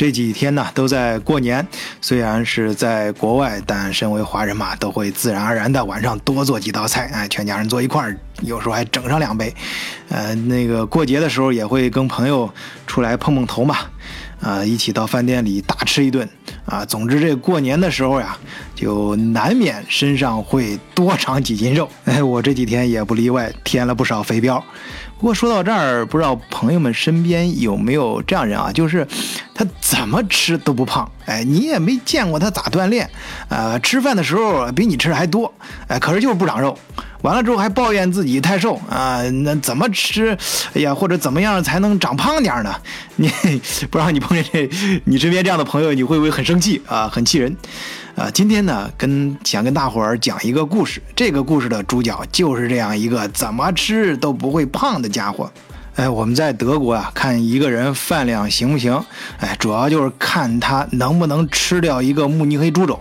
这几天呢都在过年，虽然是在国外，但身为华人嘛，都会自然而然的晚上多做几道菜，哎，全家人坐一块儿，有时候还整上两杯。呃，那个过节的时候也会跟朋友出来碰碰头嘛，啊，一起到饭店里大吃一顿，啊，总之这过年的时候呀，就难免身上会多长几斤肉。哎，我这几天也不例外，添了不少肥膘。不过说到这儿，不知道朋友们身边有没有这样人啊？就是他怎么吃都不胖，哎，你也没见过他咋锻炼，呃，吃饭的时候比你吃的还多，哎，可是就是不长肉。完了之后还抱怨自己太瘦啊，那怎么吃？哎呀，或者怎么样才能长胖点呢？你不知道你碰见这你身边这样的朋友，你会不会很生气啊？很气人。啊，今天呢，跟想跟大伙儿讲一个故事。这个故事的主角就是这样一个怎么吃都不会胖的家伙。哎，我们在德国啊，看一个人饭量行不行？哎，主要就是看他能不能吃掉一个慕尼黑猪肘。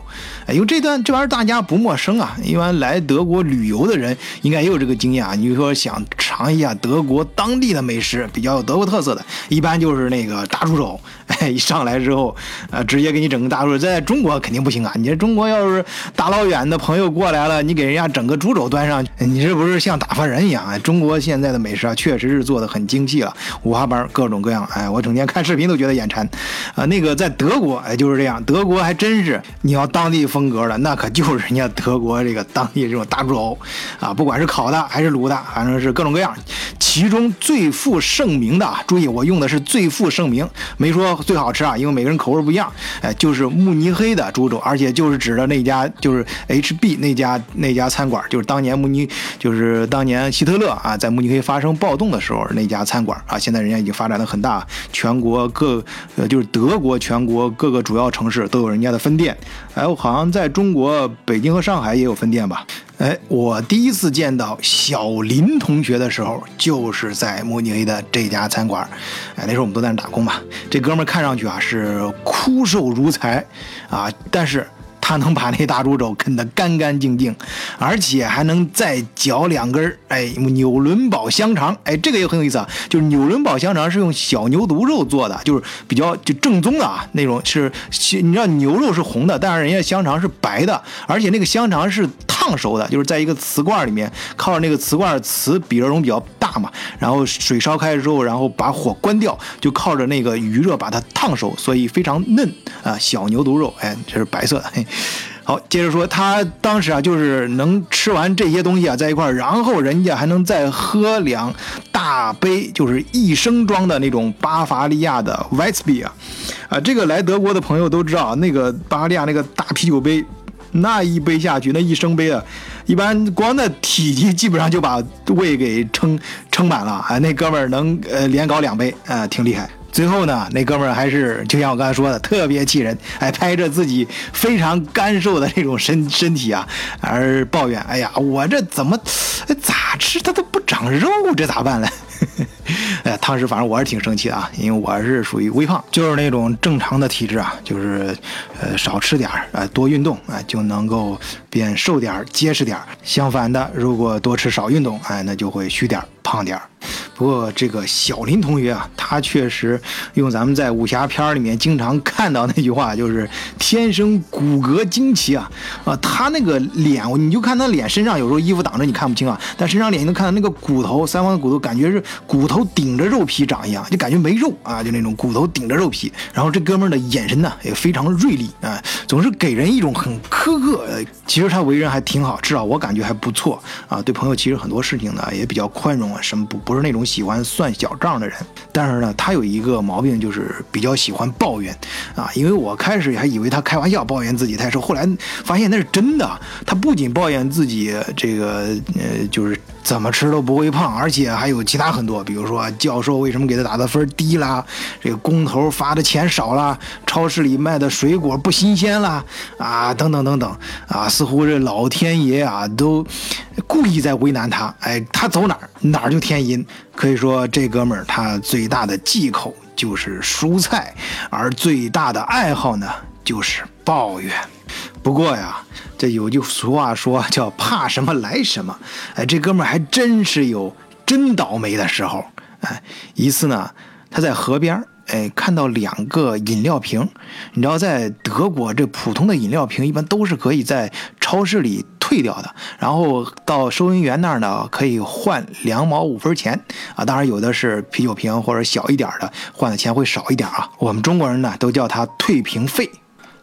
哎，因为这段这玩意儿大家不陌生啊，一般来德国旅游的人应该也有这个经验啊。你就说想尝一下德国当地的美食，比较有德国特色的，一般就是那个大猪肘。哎，一上来之后，呃，直接给你整个大猪，在中国肯定不行啊！你这中国要是大老远的朋友过来了，你给人家整个猪肘端上，你这不是像打发人一样啊？中国现在的美食啊，确实是做的很精细了，五花八门各种各样。哎，我整天看视频都觉得眼馋。啊，那个在德国，哎，就是这样，德国还真是你要当地风风格的，那可就是人家德国这个当地这种大猪肘啊，不管是烤的还是卤的，反正是各种各样。其中最负盛名的啊，注意我用的是最负盛名，没说。最好吃啊，因为每个人口味不一样。哎，就是慕尼黑的猪肘，而且就是指的那家，就是 HB 那家那家餐馆，就是当年慕尼，就是当年希特勒啊在慕尼黑发生暴动的时候那家餐馆啊。现在人家已经发展的很大，全国各呃就是德国全国各个主要城市都有人家的分店。哎，我好像在中国北京和上海也有分店吧。哎，我第一次见到小林同学的时候，就是在慕尼黑的这家餐馆。哎，那时候我们都在那打工嘛。这哥们儿看上去啊是枯瘦如柴，啊，但是。他能把那大猪肘啃得干干净净，而且还能再嚼两根哎纽伦堡香肠，哎，这个也很有意思啊。就是纽伦堡香肠是用小牛犊肉做的，就是比较就正宗的啊那种是，你知道牛肉是红的，但是人家香肠是白的，而且那个香肠是烫熟的，就是在一个瓷罐里面，靠着那个瓷罐瓷比热容比较大嘛，然后水烧开之后，然后把火关掉，就靠着那个余热把它烫熟，所以非常嫩啊，小牛犊肉，哎，这是白色的。嘿好，接着说，他当时啊，就是能吃完这些东西啊，在一块儿，然后人家还能再喝两大杯，就是一升装的那种巴伐利亚的 w e i s b e e 啊，啊，这个来德国的朋友都知道，那个巴伐利亚那个大啤酒杯，那一杯下去，那一升杯啊，一般光那体积基本上就把胃给撑撑满了啊，那哥们儿能呃连搞两杯啊，挺厉害。最后呢，那哥们儿还是就像我刚才说的，特别气人，哎，拍着自己非常干瘦的那种身身体啊，而抱怨：“哎呀，我这怎么咋吃它都不长肉，这咋办呢？”哎，当时反正我是挺生气的啊，因为我是属于微胖，就是那种正常的体质啊，就是呃少吃点儿，呃多运动，哎就能够变瘦点儿、结实点儿。相反的，如果多吃少运动，哎那就会虚点儿、胖点儿。不过这个小林同学啊，他确实用咱们在武侠片里面经常看到那句话，就是天生骨骼惊奇啊啊！他那个脸，你就看他脸身上有时候衣服挡着你看不清啊，但身上脸你能看到那个骨头，三方的骨头，感觉是骨头顶着肉皮长一样，就感觉没肉啊，就那种骨头顶着肉皮。然后这哥们的眼神呢也非常锐利啊，总是给人一种很苛刻。其实他为人还挺好，至少我感觉还不错啊。对朋友其实很多事情呢也比较宽容啊，什么不不是那种。喜欢算小账的人，但是呢，他有一个毛病，就是比较喜欢抱怨啊。因为我开始还以为他开玩笑，抱怨自己太瘦，后来发现那是真的。他不仅抱怨自己这个呃，就是怎么吃都不会胖，而且还有其他很多，比如说教授为什么给他打的分低啦，这个工头发的钱少啦，超市里卖的水果不新鲜啦，啊，等等等等啊，似乎这老天爷啊都故意在为难他。哎，他走哪儿哪儿就添阴。可以说，这哥们儿他最大的忌口就是蔬菜，而最大的爱好呢就是抱怨。不过呀，这有句俗话说叫“怕什么来什么”。哎，这哥们还真是有真倒霉的时候。哎，一次呢，他在河边哎，看到两个饮料瓶。你知道，在德国，这普通的饮料瓶一般都是可以在超市里退掉的，然后到收银员那儿呢，可以换两毛五分钱啊。当然，有的是啤酒瓶或者小一点的，换的钱会少一点啊。我们中国人呢，都叫它退瓶费。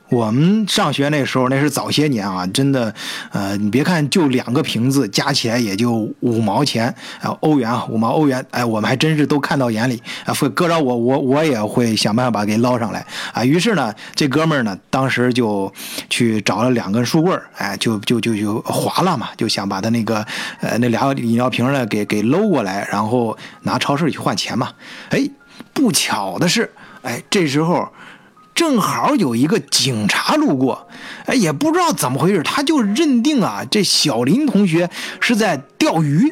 我们上学那时候，那是早些年啊，真的，呃，你别看就两个瓶子，加起来也就五毛钱，啊，欧元啊，五毛欧元，哎，我们还真是都看到眼里啊。会搁着我，我我也会想办法给捞上来啊。于是呢，这哥们儿呢，当时就去找了两根书棍儿，哎，就就就就划拉嘛，就想把他那个呃那俩饮料瓶呢给给搂过来，然后拿超市去换钱嘛。哎，不巧的是，哎，这时候。正好有一个警察路过，哎，也不知道怎么回事，他就认定啊，这小林同学是在钓鱼。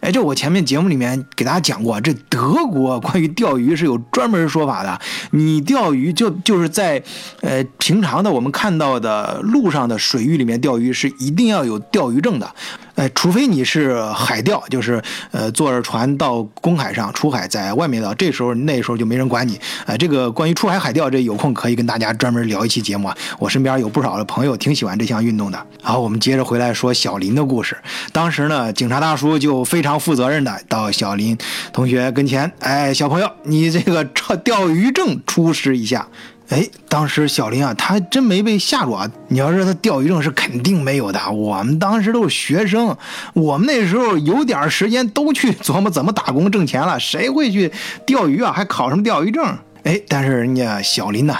哎，这我前面节目里面给大家讲过，这德国关于钓鱼是有专门说法的。你钓鱼就就是在，呃，平常的我们看到的路上的水域里面钓鱼是一定要有钓鱼证的。哎，除非你是海钓，就是呃坐着船到公海上出海，在外面的，这时候那时候就没人管你。哎，这个关于出海海钓，这有空可以跟大家专门聊一期节目啊。我身边有不少的朋友挺喜欢这项运动的。好，我们接着回来说小林的故事。当时呢，警察大叔就非常负责任的到小林同学跟前，哎，小朋友，你这个钓鱼证出示一下。哎，当时小林啊，他还真没被吓住啊！你要说他钓鱼证是肯定没有的，我们当时都是学生，我们那时候有点时间都去琢磨怎么打工挣钱了，谁会去钓鱼啊？还考什么钓鱼证？哎，但是人家小林呢，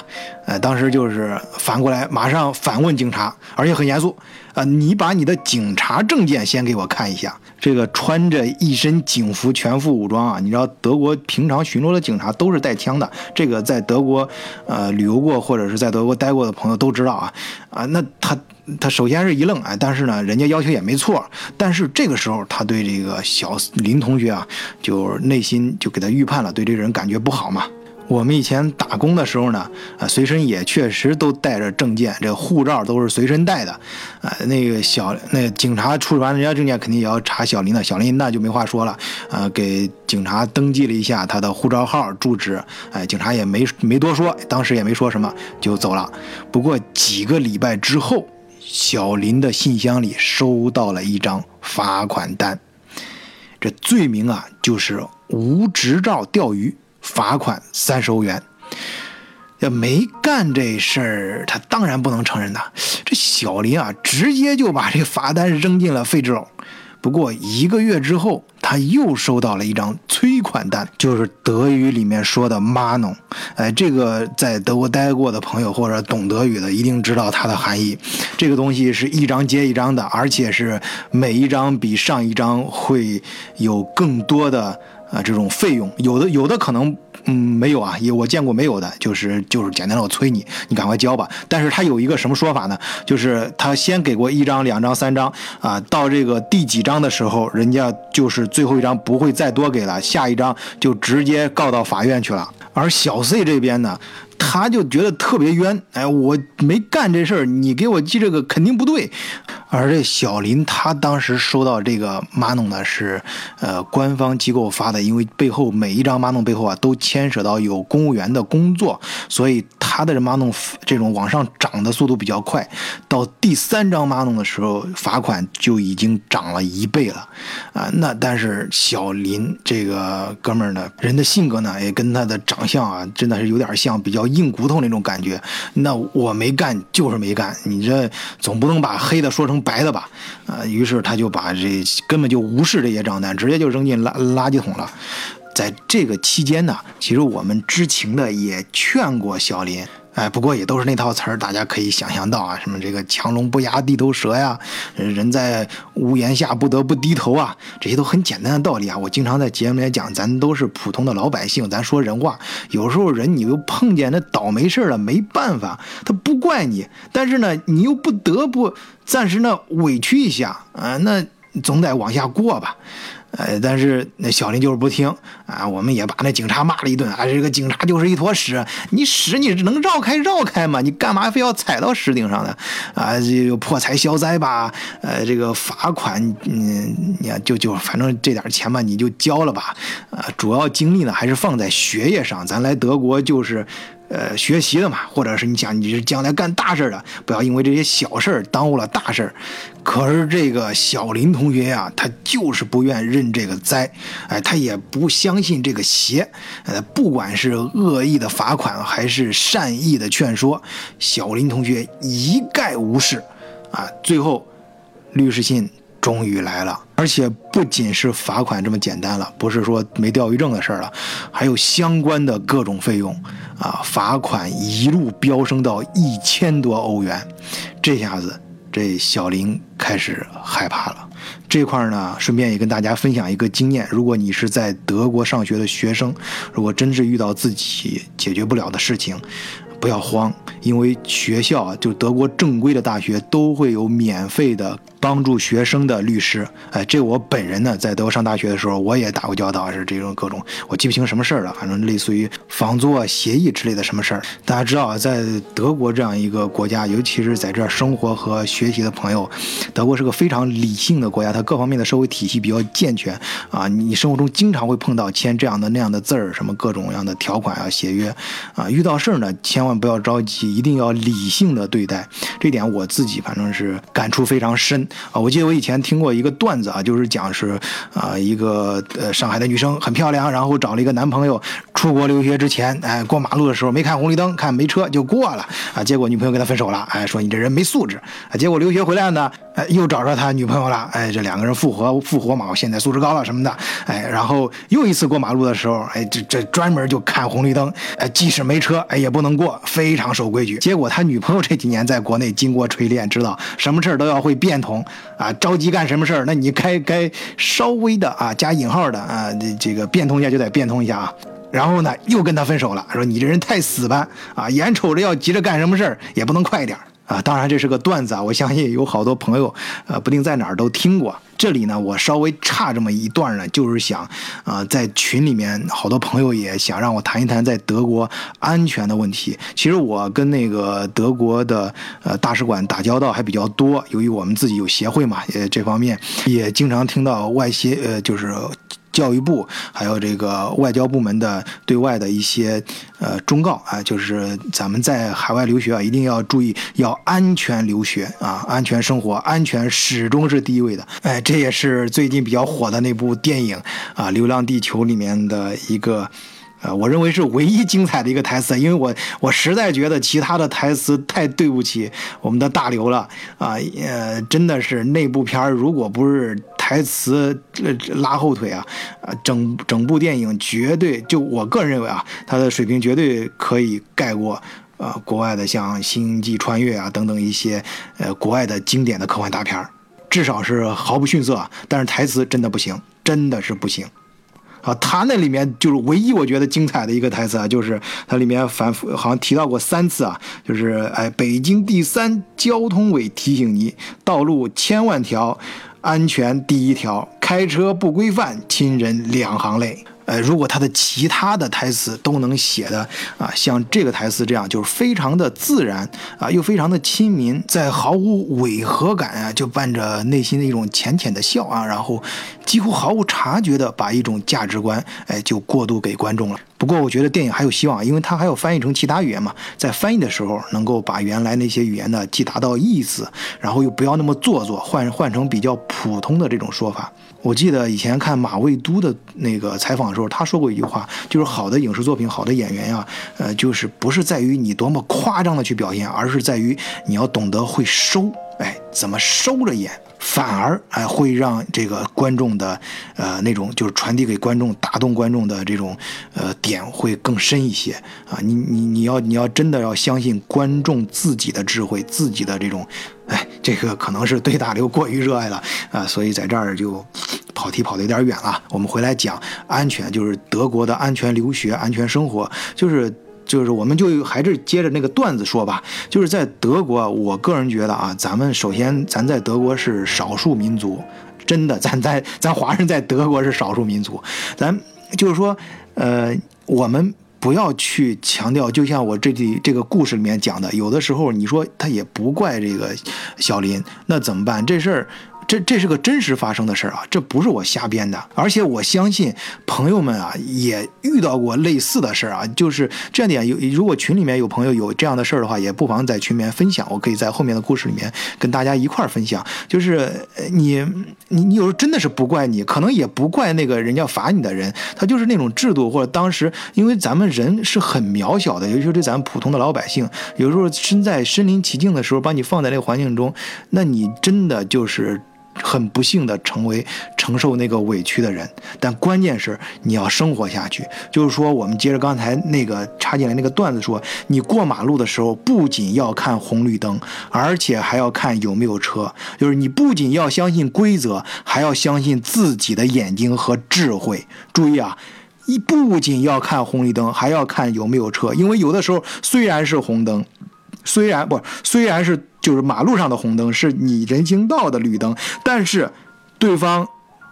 呃，当时就是反过来马上反问警察，而且很严肃。啊，你把你的警察证件先给我看一下。这个穿着一身警服、全副武装啊，你知道德国平常巡逻的警察都是带枪的。这个在德国，呃，旅游过或者是在德国待过的朋友都知道啊。啊，那他他首先是一愣，哎，但是呢，人家要求也没错。但是这个时候，他对这个小林同学啊，就内心就给他预判了，对这个人感觉不好嘛。我们以前打工的时候呢，啊，随身也确实都带着证件，这护照都是随身带的，啊，那个小那警察出示完人家证件，肯定也要查小林的，小林那就没话说了，啊，给警察登记了一下他的护照号、住址，哎，警察也没没多说，当时也没说什么就走了。不过几个礼拜之后，小林的信箱里收到了一张罚款单，这罪名啊就是无执照钓鱼。罚款三十欧元，要没干这事儿，他当然不能承认的。这小林啊，直接就把这罚单扔进了废纸篓。不过一个月之后，他又收到了一张催款单，就是德语里面说的 m a n o。哎，这个在德国待过的朋友或者懂德语的一定知道它的含义。这个东西是一张接一张的，而且是每一张比上一张会有更多的。啊，这种费用有的有的可能，嗯，没有啊，也我见过没有的，就是就是简单的我催你，你赶快交吧。但是他有一个什么说法呢？就是他先给过一张、两张、三张啊，到这个第几张的时候，人家就是最后一张不会再多给了，下一张就直接告到法院去了。而小 C 这边呢？他就觉得特别冤，哎，我没干这事儿，你给我记这个肯定不对。而这小林他当时收到这个马农呢是，呃，官方机构发的，因为背后每一张马农背后啊都牵扯到有公务员的工作，所以他的这马农这种往上涨的速度比较快。到第三张马农的时候，罚款就已经涨了一倍了，啊，那但是小林这个哥们儿呢，人的性格呢也跟他的长相啊真的是有点像，比较。硬骨头那种感觉，那我没干就是没干，你这总不能把黑的说成白的吧？啊，于是他就把这根本就无视这些账单，直接就扔进垃垃圾桶了。在这个期间呢，其实我们知情的也劝过小林。哎，不过也都是那套词儿，大家可以想象到啊，什么这个强龙不压地头蛇呀，人在屋檐下不得不低头啊，这些都很简单的道理啊。我经常在节目里讲，咱都是普通的老百姓，咱说人话。有时候人你又碰见那倒霉事儿了，没办法，他不怪你，但是呢，你又不得不暂时呢委屈一下啊，那总得往下过吧。呃，但是那小林就是不听啊，我们也把那警察骂了一顿啊，这个警察就是一坨屎，你屎你能绕开绕开吗？你干嘛非要踩到石顶上呢？啊，这个破财消灾吧，呃，这个罚款，嗯，你就就反正这点钱吧，你就交了吧，啊，主要精力呢还是放在学业上，咱来德国就是。呃，学习的嘛，或者是你想你是将来干大事的，不要因为这些小事耽误了大事可是这个小林同学呀，他就是不愿认这个灾，哎，他也不相信这个邪，呃，不管是恶意的罚款还是善意的劝说，小林同学一概无视，啊，最后律师信。终于来了，而且不仅是罚款这么简单了，不是说没钓鱼证的事儿了，还有相关的各种费用啊，罚款一路飙升到一千多欧元，这下子这小林开始害怕了。这块儿呢，顺便也跟大家分享一个经验：如果你是在德国上学的学生，如果真是遇到自己解决不了的事情，不要慌，因为学校啊，就德国正规的大学都会有免费的。帮助学生的律师，哎，这我本人呢，在德国上大学的时候，我也打过交道，是这种各种，我记不清什么事儿了，反正类似于房租啊协议之类的什么事儿。大家知道啊，在德国这样一个国家，尤其是在这儿生活和学习的朋友，德国是个非常理性的国家，它各方面的社会体系比较健全啊。你生活中经常会碰到签这样的那样的字儿，什么各种样的条款啊、协约啊，遇到事儿呢，千万不要着急，一定要理性的对待。这点我自己反正是感触非常深。啊，我记得我以前听过一个段子啊，就是讲是啊，一个呃上海的女生很漂亮，然后找了一个男朋友，出国留学之前，哎，过马路的时候没看红绿灯，看没车就过了啊，结果女朋友跟他分手了，哎，说你这人没素质啊，结果留学回来呢，哎，又找着他女朋友了，哎，这两个人复合复活嘛，我现在素质高了什么的，哎，然后又一次过马路的时候，哎，这这专门就看红绿灯，哎，即使没车，哎，也不能过，非常守规矩。结果他女朋友这几年在国内经过锤炼，知道什么事儿都要会变通。啊，着急干什么事儿？那你该该稍微的啊，加引号的啊，这这个变通一下就得变通一下啊。然后呢，又跟他分手了，说你这人太死板啊，眼瞅着要急着干什么事儿，也不能快点儿啊。当然这是个段子啊，我相信有好多朋友呃，不定在哪儿都听过。这里呢，我稍微差这么一段呢，就是想，呃，在群里面好多朋友也想让我谈一谈在德国安全的问题。其实我跟那个德国的呃大使馆打交道还比较多，由于我们自己有协会嘛，也这方面也经常听到外协呃就是。教育部还有这个外交部门的对外的一些呃忠告啊，就是咱们在海外留学啊，一定要注意要安全留学啊，安全生活，安全始终是第一位的。哎，这也是最近比较火的那部电影啊，《流浪地球》里面的一个。呃，我认为是唯一精彩的一个台词，因为我我实在觉得其他的台词太对不起我们的大刘了啊，呃，真的是那部片儿如果不是台词拉后腿啊，啊，整整部电影绝对就我个人认为啊，他的水平绝对可以盖过啊国外的像《星际穿越》啊等等一些呃国外的经典的科幻大片儿，至少是毫不逊色，但是台词真的不行，真的是不行。啊，他那里面就是唯一我觉得精彩的一个台词啊，就是他里面反复好像提到过三次啊，就是哎，北京第三交通委提醒你，道路千万条，安全第一条，开车不规范，亲人两行泪。呃，如果他的其他的台词都能写的啊，像这个台词这样，就是非常的自然啊，又非常的亲民，在毫无违和感啊，就伴着内心的一种浅浅的笑啊，然后几乎毫无察觉的把一种价值观，哎，就过渡给观众了。不过我觉得电影还有希望，因为它还有翻译成其他语言嘛，在翻译的时候能够把原来那些语言呢，既达到意思，然后又不要那么做作，换换成比较普通的这种说法。我记得以前看马未都的那个采访的时候，他说过一句话，就是好的影视作品、好的演员呀，呃，就是不是在于你多么夸张的去表现，而是在于你要懂得会收，哎，怎么收着演，反而哎会让这个观众的呃那种就是传递给观众、打动观众的这种呃点会更深一些啊！你你你要你要真的要相信观众自己的智慧、自己的这种。哎，这个可能是对大刘过于热爱了啊，所以在这儿就跑题跑的有点远了。我们回来讲安全，就是德国的安全留学、安全生活，就是就是我们就还是接着那个段子说吧。就是在德国，我个人觉得啊，咱们首先咱在德国是少数民族。真的，咱在咱华人在德国是少数民族，咱就是说，呃，我们不要去强调，就像我这里这个故事里面讲的，有的时候你说他也不怪这个小林，那怎么办？这事儿。这这是个真实发生的事儿啊，这不是我瞎编的，而且我相信朋友们啊也遇到过类似的事儿啊，就是这点有如果群里面有朋友有这样的事儿的话，也不妨在群里面分享，我可以在后面的故事里面跟大家一块儿分享。就是你你你有时候真的是不怪你，可能也不怪那个人家罚你的人，他就是那种制度或者当时因为咱们人是很渺小的，尤其是对咱们普通的老百姓，有时候身在身临其境的时候，把你放在那个环境中，那你真的就是。很不幸的成为承受那个委屈的人，但关键是你要生活下去。就是说，我们接着刚才那个插进来那个段子说，你过马路的时候不仅要看红绿灯，而且还要看有没有车。就是你不仅要相信规则，还要相信自己的眼睛和智慧。注意啊，一不仅要看红绿灯，还要看有没有车，因为有的时候虽然是红灯。虽然不，虽然是就是马路上的红灯是你人行道的绿灯，但是对方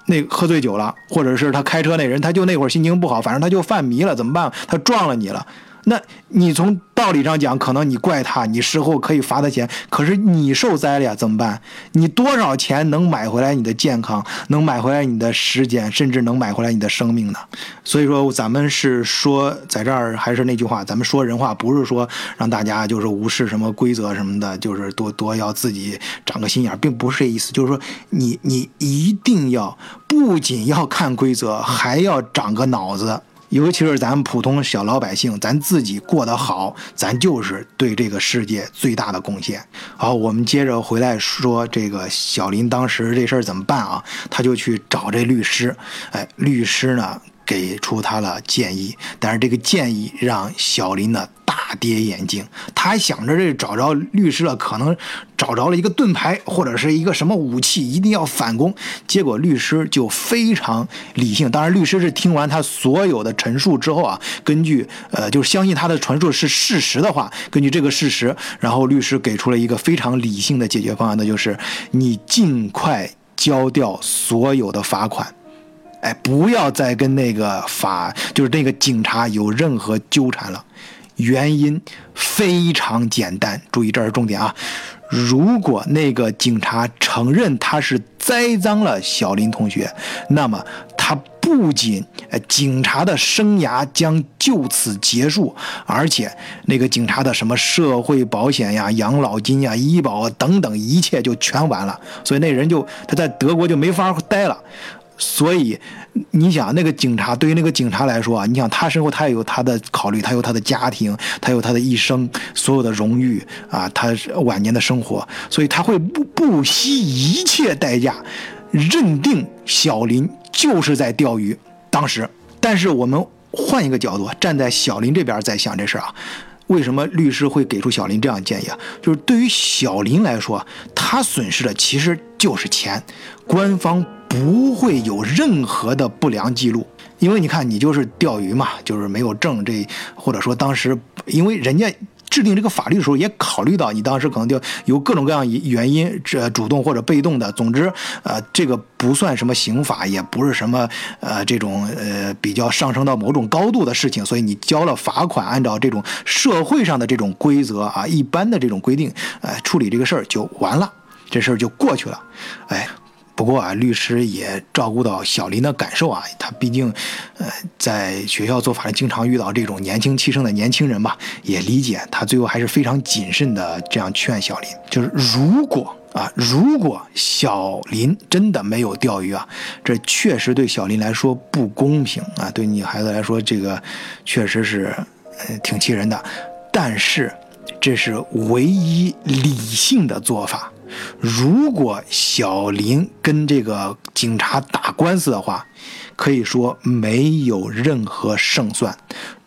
那喝醉酒了，或者是他开车那人他就那会儿心情不好，反正他就犯迷了，怎么办？他撞了你了。那你从道理上讲，可能你怪他，你事后可以罚他钱，可是你受灾了呀，怎么办？你多少钱能买回来你的健康，能买回来你的时间，甚至能买回来你的生命呢？所以说，咱们是说，在这儿还是那句话，咱们说人话，不是说让大家就是无视什么规则什么的，就是多多要自己长个心眼，并不是这意思。就是说，你你一定要不仅要看规则，还要长个脑子。尤其是咱们普通小老百姓，咱自己过得好，咱就是对这个世界最大的贡献。好，我们接着回来说这个小林当时这事儿怎么办啊？他就去找这律师，哎，律师呢？给出他了建议，但是这个建议让小林呢大跌眼镜。他还想着这找着律师了，可能找着了一个盾牌或者是一个什么武器，一定要反攻。结果律师就非常理性，当然律师是听完他所有的陈述之后啊，根据呃就是相信他的陈述是事实的话，根据这个事实，然后律师给出了一个非常理性的解决方案，那就是你尽快交掉所有的罚款。哎，不要再跟那个法，就是那个警察有任何纠缠了。原因非常简单，注意这是重点啊！如果那个警察承认他是栽赃了小林同学，那么他不仅警察的生涯将就此结束，而且那个警察的什么社会保险呀、养老金呀、医保等等一切就全完了。所以那人就他在德国就没法待了。所以，你想那个警察，对于那个警察来说啊，你想他身后他也有他的考虑，他有他的家庭，他有他的一生所有的荣誉啊，他晚年的生活，所以他会不不惜一切代价，认定小林就是在钓鱼。当时，但是我们换一个角度，站在小林这边在想这事啊，为什么律师会给出小林这样的建议啊？就是对于小林来说，他损失的其实就是钱，官方。不会有任何的不良记录，因为你看，你就是钓鱼嘛，就是没有证，这或者说当时，因为人家制定这个法律的时候也考虑到你当时可能就有各种各样原因，这主动或者被动的，总之，呃，这个不算什么刑法，也不是什么呃这种呃比较上升到某种高度的事情，所以你交了罚款，按照这种社会上的这种规则啊，一般的这种规定，呃，处理这个事儿就完了，这事儿就过去了，哎。不过啊，律师也照顾到小林的感受啊，他毕竟，呃，在学校做法律，经常遇到这种年轻气盛的年轻人吧，也理解他，最后还是非常谨慎的这样劝小林，就是如果啊，如果小林真的没有钓鱼啊，这确实对小林来说不公平啊，对你孩子来说，这个确实是，挺气人的，但是这是唯一理性的做法。如果小林跟这个警察打官司的话，可以说没有任何胜算，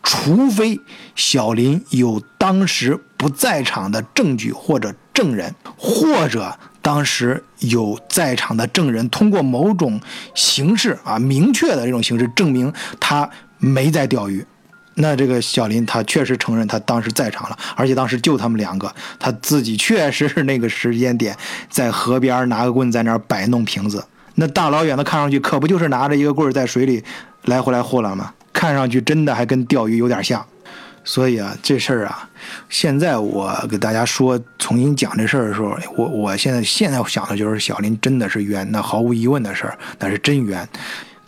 除非小林有当时不在场的证据或者证人，或者当时有在场的证人通过某种形式啊明确的这种形式证明他没在钓鱼。那这个小林他确实承认他当时在场了，而且当时就他们两个，他自己确实是那个时间点在河边拿个棍在那儿摆弄瓶子。那大老远的看上去可不就是拿着一个棍在水里来回来呼啦吗？看上去真的还跟钓鱼有点像。所以啊，这事儿啊，现在我给大家说，重新讲这事儿的时候，我我现在现在想的就是小林真的是冤，那毫无疑问的事儿，那是真冤。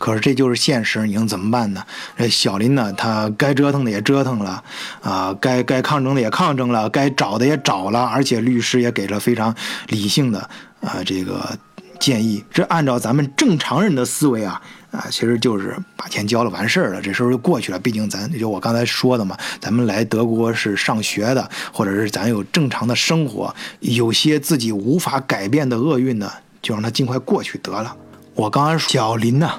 可是这就是现实，你能怎么办呢？这小林呢，他该折腾的也折腾了，啊，该该抗争的也抗争了，该找的也找了，而且律师也给了非常理性的啊这个建议。这按照咱们正常人的思维啊。啊，其实就是把钱交了完事儿了，这事儿就过去了。毕竟咱就我刚才说的嘛，咱们来德国是上学的，或者是咱有正常的生活，有些自己无法改变的厄运呢，就让它尽快过去得了。我刚才小林呢。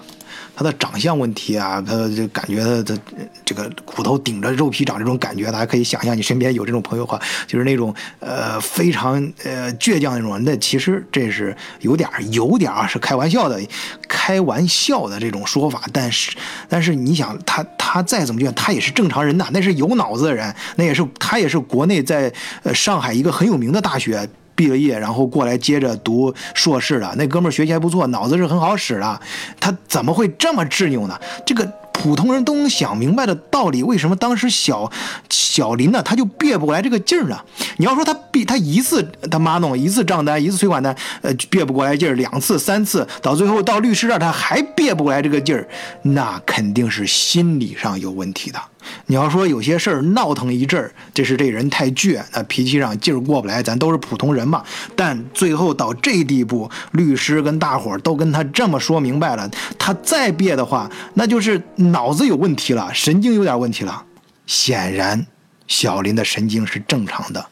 他的长相问题啊，他就感觉他的这个骨头顶着肉皮长这种感觉，大家可以想象，你身边有这种朋友的话，就是那种呃非常呃倔强那种。那其实这是有点有点啊，是开玩笑的，开玩笑的这种说法。但是但是你想，他他再怎么倔，他也是正常人呐，那是有脑子的人，那也是他也是国内在呃上海一个很有名的大学。毕了业，然后过来接着读硕士的那哥们儿学习还不错，脑子是很好使的。他怎么会这么执拗呢？这个普通人都能想明白的道理，为什么当时小小林呢他就憋不过来这个劲儿呢？你要说他憋他一次他妈弄一次账单一次催款单，呃憋不过来劲儿，两次三次到最后到律师这儿他还憋不过来这个劲儿，那肯定是心理上有问题的。你要说有些事儿闹腾一阵儿，这是这人太倔，那脾气上劲儿过不来。咱都是普通人嘛。但最后到这地步，律师跟大伙儿都跟他这么说明白了，他再别的话，那就是脑子有问题了，神经有点问题了。显然，小林的神经是正常的。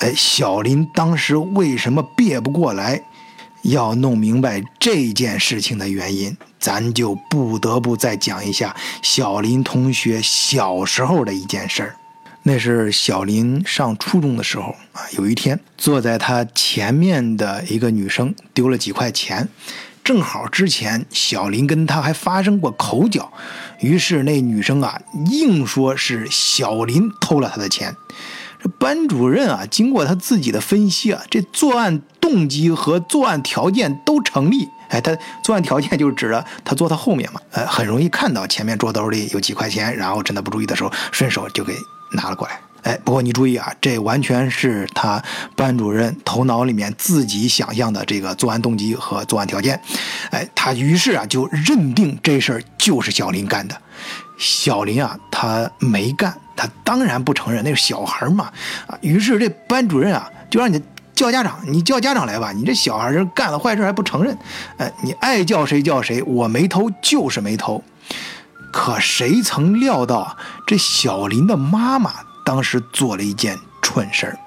哎，小林当时为什么别不过来？要弄明白这件事情的原因，咱就不得不再讲一下小林同学小时候的一件事儿。那是小林上初中的时候啊，有一天坐在他前面的一个女生丢了几块钱，正好之前小林跟他还发生过口角，于是那女生啊硬说是小林偷了他的钱。这班主任啊，经过他自己的分析啊，这作案动机和作案条件都成立。哎，他作案条件就是指着他坐他后面嘛，呃，很容易看到前面桌兜里有几块钱，然后趁他不注意的时候，顺手就给拿了过来。哎，不过你注意啊，这完全是他班主任头脑里面自己想象的这个作案动机和作案条件。哎，他于是啊就认定这事儿就是小林干的。小林啊，他没干。他当然不承认，那是小孩嘛，啊，于是这班主任啊就让你叫家长，你叫家长来吧，你这小孩干了坏事还不承认，哎，你爱叫谁叫谁，我没偷就是没偷。可谁曾料到，这小林的妈妈当时做了一件蠢事儿，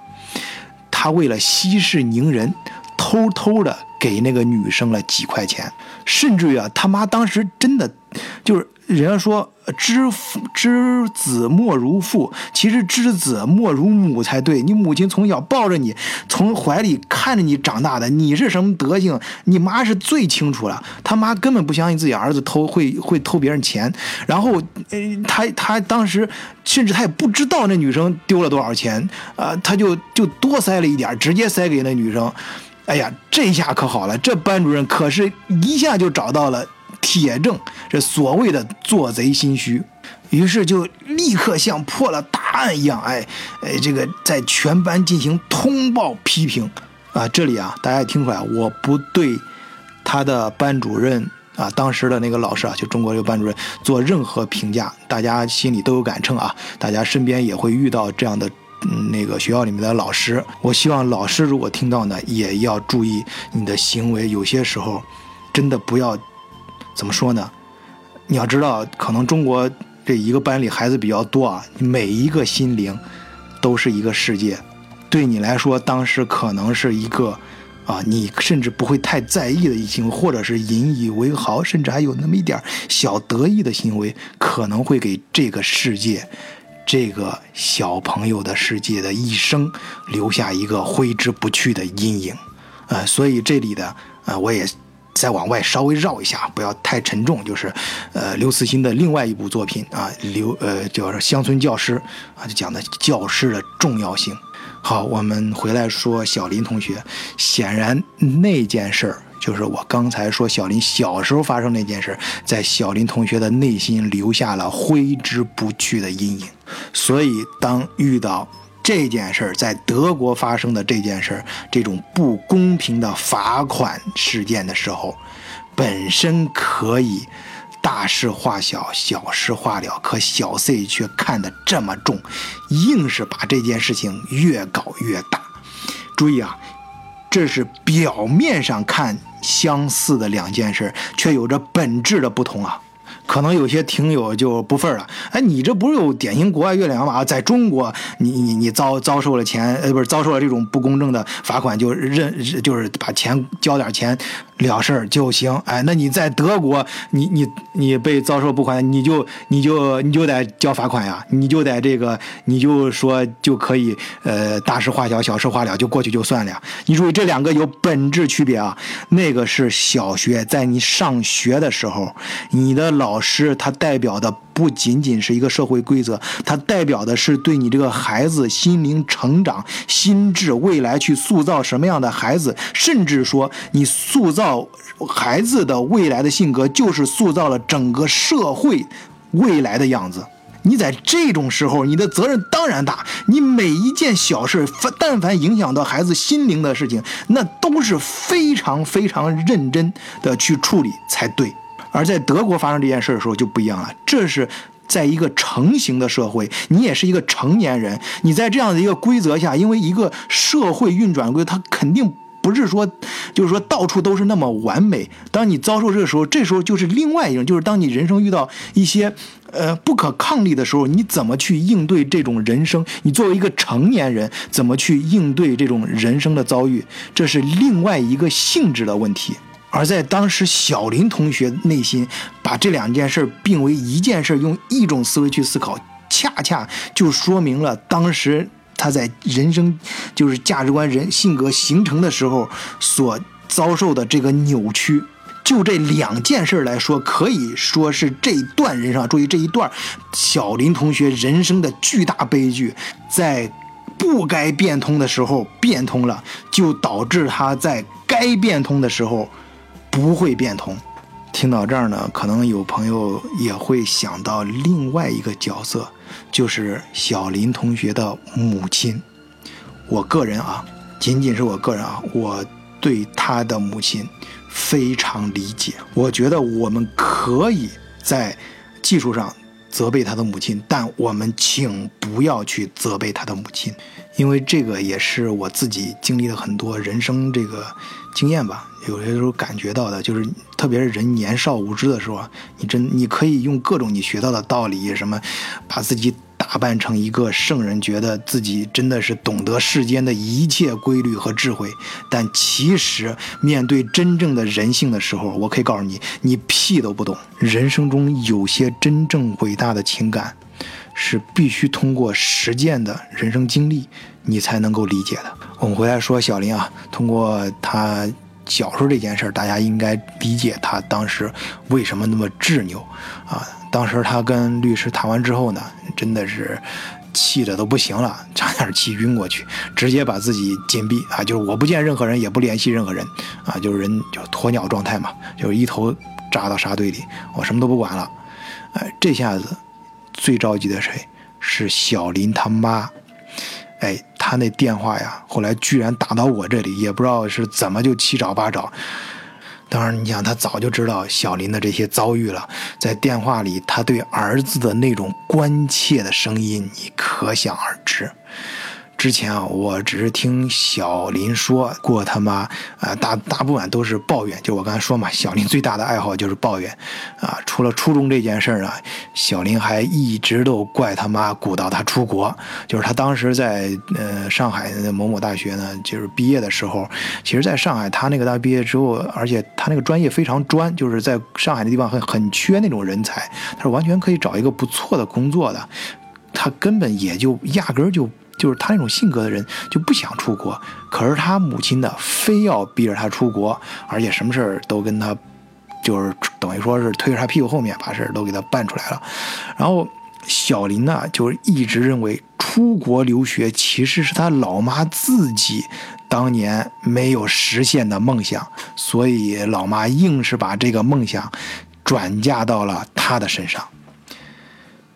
她为了息事宁人，偷偷的给那个女生了几块钱，甚至于啊，他妈当时真的就是。人家说知父知子莫如父，其实知子莫如母才对。你母亲从小抱着你，从怀里看着你长大的，你是什么德行，你妈是最清楚了。他妈根本不相信自己儿子偷会会偷别人钱，然后，呃，他他当时甚至他也不知道那女生丢了多少钱，啊，他就就多塞了一点，直接塞给那女生。哎呀，这下可好了，这班主任可是一下就找到了。铁证，这所谓的做贼心虚，于是就立刻像破了大案一样，哎，哎，这个在全班进行通报批评啊。这里啊，大家也听出来，我不对他的班主任啊，当时的那个老师啊，就中国这个班主任做任何评价，大家心里都有杆秤啊。大家身边也会遇到这样的，那个学校里面的老师，我希望老师如果听到呢，也要注意你的行为，有些时候真的不要。怎么说呢？你要知道，可能中国这一个班里孩子比较多啊，每一个心灵都是一个世界。对你来说，当时可能是一个啊，你甚至不会太在意的一行，或者是引以为豪，甚至还有那么一点小得意的行为，可能会给这个世界、这个小朋友的世界的一生留下一个挥之不去的阴影。呃，所以这里的呃，我也。再往外稍微绕一下，不要太沉重。就是，呃，刘慈欣的另外一部作品啊，刘呃叫《乡村教师》啊，就讲的教师的重要性。好，我们回来说小林同学，显然那件事儿，就是我刚才说小林小时候发生那件事，在小林同学的内心留下了挥之不去的阴影。所以，当遇到这件事儿，在德国发生的这件事儿，这种不公平的罚款事件的时候，本身可以大事化小，小事化了，可小 C 却看得这么重，硬是把这件事情越搞越大。注意啊，这是表面上看相似的两件事，却有着本质的不同啊。可能有些听友就不忿了，哎，你这不是有典型国外月亮吗？在中国，你你你遭遭受了钱，呃，不是遭受了这种不公正的罚款，就认就是把钱交点钱。了事儿就行，哎，那你在德国，你你你被遭受不款，你就你就你就得交罚款呀，你就得这个，你就说就可以，呃，大事化小，小事化了，就过去就算了。你注意这两个有本质区别啊，那个是小学，在你上学的时候，你的老老师他代表的。不仅仅是一个社会规则，它代表的是对你这个孩子心灵成长、心智未来去塑造什么样的孩子，甚至说你塑造孩子的未来的性格，就是塑造了整个社会未来的样子。你在这种时候，你的责任当然大。你每一件小事，但凡影响到孩子心灵的事情，那都是非常非常认真的去处理才对。而在德国发生这件事的时候就不一样了，这是在一个成型的社会，你也是一个成年人，你在这样的一个规则下，因为一个社会运转规，它肯定不是说，就是说到处都是那么完美。当你遭受这个时候，这时候就是另外一种，就是当你人生遇到一些呃不可抗力的时候，你怎么去应对这种人生？你作为一个成年人，怎么去应对这种人生的遭遇？这是另外一个性质的问题。而在当时，小林同学内心把这两件事并为一件事，用一种思维去思考，恰恰就说明了当时他在人生就是价值观、人性格形成的时候所遭受的这个扭曲。就这两件事来说，可以说是这一段人生，注意这一段小林同学人生的巨大悲剧，在不该变通的时候变通了，就导致他在该变通的时候。不会变通。听到这儿呢，可能有朋友也会想到另外一个角色，就是小林同学的母亲。我个人啊，仅仅是我个人啊，我对他的母亲非常理解。我觉得我们可以在技术上责备他的母亲，但我们请不要去责备他的母亲，因为这个也是我自己经历了很多人生这个经验吧。有些时候感觉到的，就是特别是人年少无知的时候，你真你可以用各种你学到的道理，什么把自己打扮成一个圣人，觉得自己真的是懂得世间的一切规律和智慧。但其实面对真正的人性的时候，我可以告诉你，你屁都不懂。人生中有些真正伟大的情感，是必须通过实践的人生经历，你才能够理解的。我们回来说小林啊，通过他。小时候这件事儿，大家应该理解他当时为什么那么执拗啊！当时他跟律师谈完之后呢，真的是气的都不行了，差点气晕过去，直接把自己禁闭啊！就是我不见任何人，也不联系任何人啊！就是人就鸵鸟状态嘛，就是一头扎到沙堆里，我什么都不管了。哎，这下子最着急的谁？是小林他妈。哎，他那电话呀，后来居然打到我这里，也不知道是怎么就七找八找。当然，你想他早就知道小林的这些遭遇了，在电话里他对儿子的那种关切的声音，你可想而知。之前啊，我只是听小林说过他妈啊，大大部分都是抱怨。就我刚才说嘛，小林最大的爱好就是抱怨，啊，除了初中这件事儿呢，小林还一直都怪他妈鼓捣他出国。就是他当时在呃上海某某大学呢，就是毕业的时候，其实在上海他那个大学毕业之后，而且他那个专业非常专，就是在上海的地方很很缺那种人才，他是完全可以找一个不错的工作的，他根本也就压根儿就。就是他那种性格的人就不想出国，可是他母亲呢，非要逼着他出国，而且什么事儿都跟他，就是等于说是推着他屁股后面把事儿都给他办出来了。然后小林呢，就一直认为出国留学其实是他老妈自己当年没有实现的梦想，所以老妈硬是把这个梦想转嫁到了他的身上。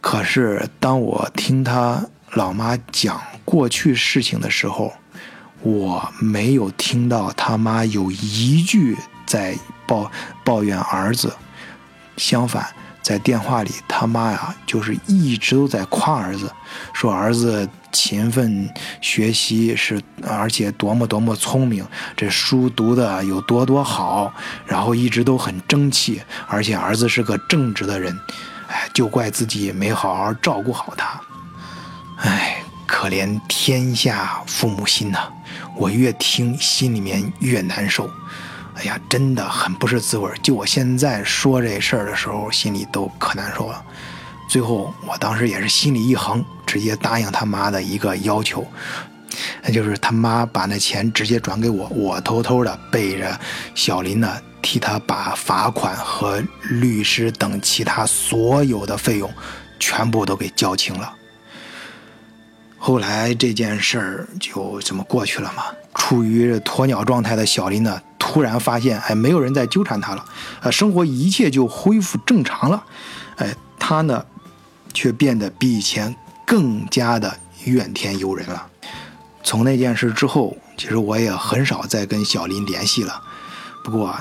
可是当我听他老妈讲过去事情的时候，我没有听到他妈有一句在抱抱怨儿子，相反，在电话里他妈呀就是一直都在夸儿子，说儿子勤奋学习是，而且多么多么聪明，这书读的有多多好，然后一直都很争气，而且儿子是个正直的人，哎，就怪自己没好好照顾好他，哎，可怜天下父母心呐。我越听心里面越难受，哎呀，真的很不是滋味就我现在说这事儿的时候，心里都可难受了。最后，我当时也是心里一横，直接答应他妈的一个要求，那就是他妈把那钱直接转给我，我偷偷的背着小林呢，替他把罚款和律师等其他所有的费用全部都给交清了。后来这件事儿就这么过去了嘛。处于鸵鸟状态的小林呢，突然发现，哎，没有人在纠缠他了，呃，生活一切就恢复正常了，哎，他呢，却变得比以前更加的怨天尤人了。从那件事之后，其实我也很少再跟小林联系了。不过，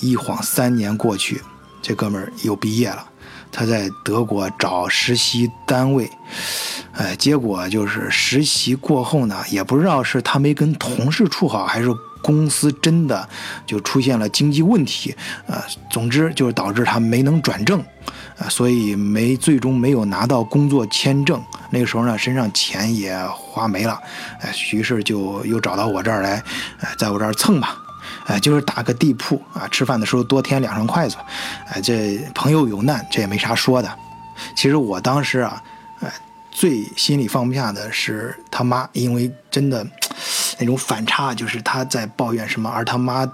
一晃三年过去，这哥们儿又毕业了。他在德国找实习单位，哎，结果就是实习过后呢，也不知道是他没跟同事处好，还是公司真的就出现了经济问题，呃，总之就是导致他没能转正，啊，所以没最终没有拿到工作签证。那个时候呢，身上钱也花没了，哎，于是就又找到我这儿来，哎，在我这儿蹭吧。哎，就是打个地铺啊，吃饭的时候多添两双筷子。哎，这朋友有难，这也没啥说的。其实我当时啊，哎，最心里放不下的是他妈，因为真的那种反差，就是他在抱怨什么，而他妈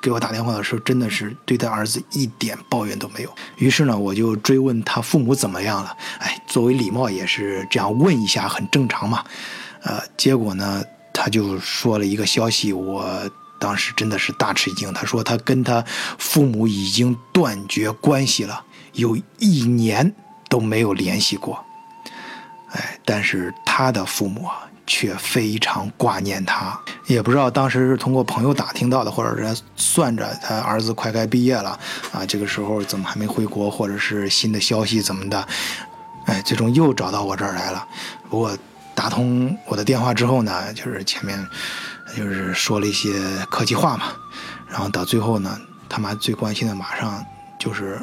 给我打电话的时候，真的是对他儿子一点抱怨都没有。于是呢，我就追问他父母怎么样了。哎，作为礼貌也是这样问一下，很正常嘛。呃，结果呢，他就说了一个消息，我。当时真的是大吃一惊，他说他跟他父母已经断绝关系了，有一年都没有联系过。哎，但是他的父母啊却非常挂念他，也不知道当时是通过朋友打听到的，或者是算着他儿子快该毕业了啊，这个时候怎么还没回国，或者是新的消息怎么的？哎，最终又找到我这儿来了。不过打通我的电话之后呢，就是前面。就是说了一些客气话嘛，然后到最后呢，他妈最关心的马上就是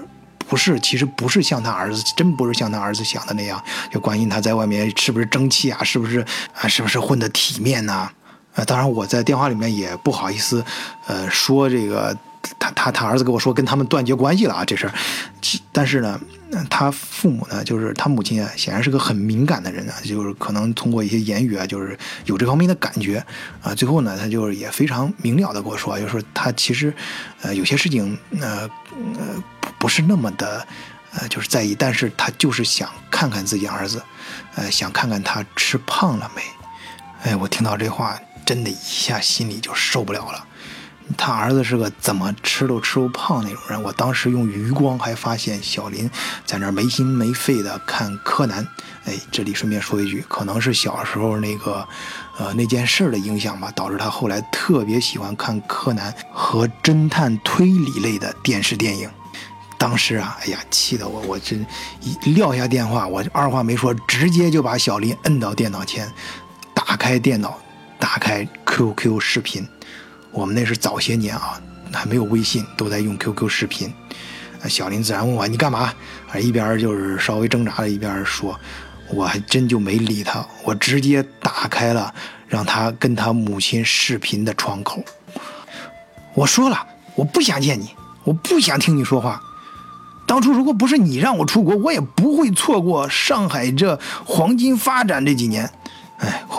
不是，其实不是像他儿子，真不是像他儿子想的那样，就关心他在外面是不是争气啊，是不是啊，是不是混得体面呐？啊，当然我在电话里面也不好意思，呃，说这个。他他他儿子跟我说跟他们断绝关系了啊，这事儿，但是呢，那他父母呢，就是他母亲啊，显然是个很敏感的人啊，就是可能通过一些言语啊，就是有这方面的感觉啊。最后呢，他就是也非常明了的跟我说，就是说他其实，呃，有些事情呃呃不是那么的呃就是在意，但是他就是想看看自己儿子，呃，想看看他吃胖了没。哎，我听到这话，真的一下心里就受不了了。他儿子是个怎么吃都吃不胖那种人。我当时用余光还发现小林在那没心没肺的看柯南。哎，这里顺便说一句，可能是小时候那个，呃，那件事的影响吧，导致他后来特别喜欢看柯南和侦探推理类的电视电影。当时啊，哎呀，气得我，我真一撂下电话，我二话没说，直接就把小林摁到电脑前，打开电脑，打开 QQ 视频。我们那是早些年啊，还没有微信，都在用 QQ 视频。小林自然问我你干嘛？啊，一边就是稍微挣扎着，一边说，我还真就没理他，我直接打开了让他跟他母亲视频的窗口。我说了，我不想见你，我不想听你说话。当初如果不是你让我出国，我也不会错过上海这黄金发展这几年。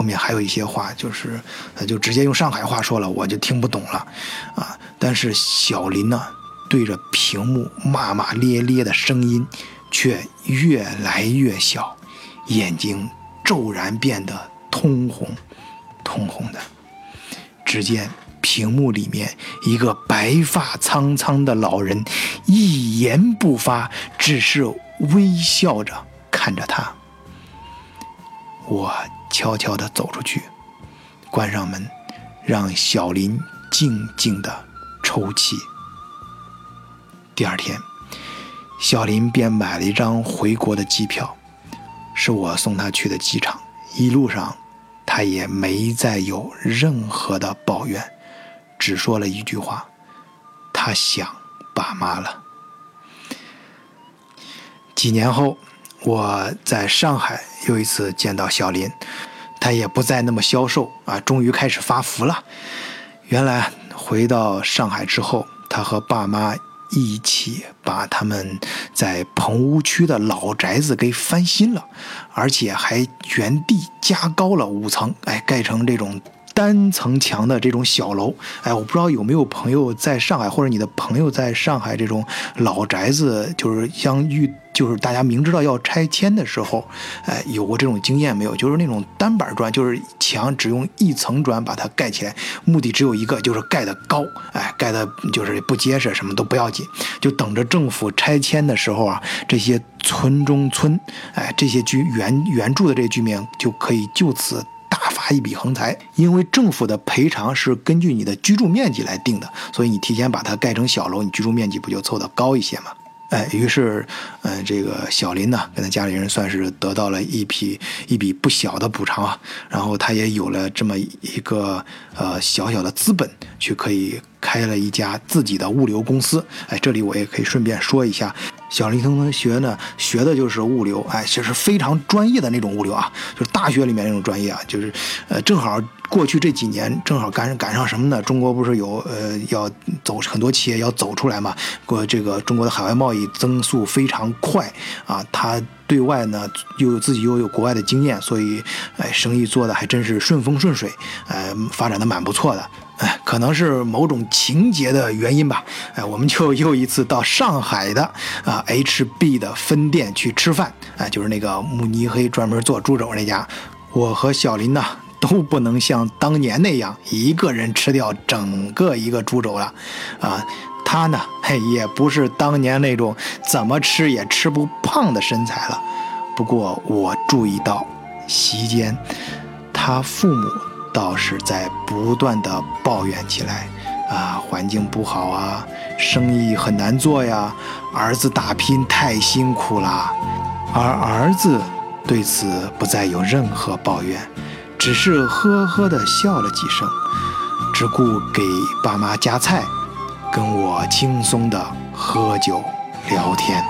后面还有一些话，就是呃，就直接用上海话说了，我就听不懂了，啊！但是小林呢，对着屏幕骂骂咧咧的声音，却越来越小，眼睛骤然变得通红，通红的。只见屏幕里面一个白发苍苍的老人，一言不发，只是微笑着看着他。我悄悄地走出去，关上门，让小林静静地抽泣。第二天，小林便买了一张回国的机票，是我送他去的机场。一路上，他也没再有任何的抱怨，只说了一句话：“他想爸妈了。”几年后，我在上海又一次见到小林，他也不再那么消瘦啊，终于开始发福了。原来回到上海之后，他和爸妈。一起把他们在棚屋区的老宅子给翻新了，而且还原地加高了五层，哎，盖成这种。单层墙的这种小楼，哎，我不知道有没有朋友在上海，或者你的朋友在上海这种老宅子，就是相遇，就是大家明知道要拆迁的时候，哎，有过这种经验没有？就是那种单板砖，就是墙只用一层砖把它盖起来，目的只有一个，就是盖得高，哎，盖的就是不结实，什么都不要紧，就等着政府拆迁的时候啊，这些村中村，哎，这些居原原住的这些居民就可以就此。大发一笔横财，因为政府的赔偿是根据你的居住面积来定的，所以你提前把它盖成小楼，你居住面积不就凑得高一些吗？哎，于是，嗯，这个小林呢，跟他家里人算是得到了一笔一笔不小的补偿啊，然后他也有了这么一个呃小小的资本，去可以开了一家自己的物流公司。哎，这里我也可以顺便说一下。小林同学呢，学的就是物流，哎，就是非常专业的那种物流啊，就是大学里面那种专业啊，就是，呃，正好过去这几年正好赶赶上什么呢？中国不是有呃要走很多企业要走出来嘛？过这个中国的海外贸易增速非常快啊，他对外呢又有自己又有国外的经验，所以哎，生意做的还真是顺风顺水，呃，发展的蛮不错的。哎，可能是某种情节的原因吧。哎，我们就又一次到上海的啊 HB 的分店去吃饭。哎，就是那个慕尼黑专门做猪肘那家。我和小林呢都不能像当年那样一个人吃掉整个一个猪肘了。啊，他呢，嘿，也不是当年那种怎么吃也吃不胖的身材了。不过我注意到席间他父母。倒是在不断的抱怨起来，啊，环境不好啊，生意很难做呀，儿子打拼太辛苦啦。而儿子对此不再有任何抱怨，只是呵呵的笑了几声，只顾给爸妈夹菜，跟我轻松的喝酒聊天。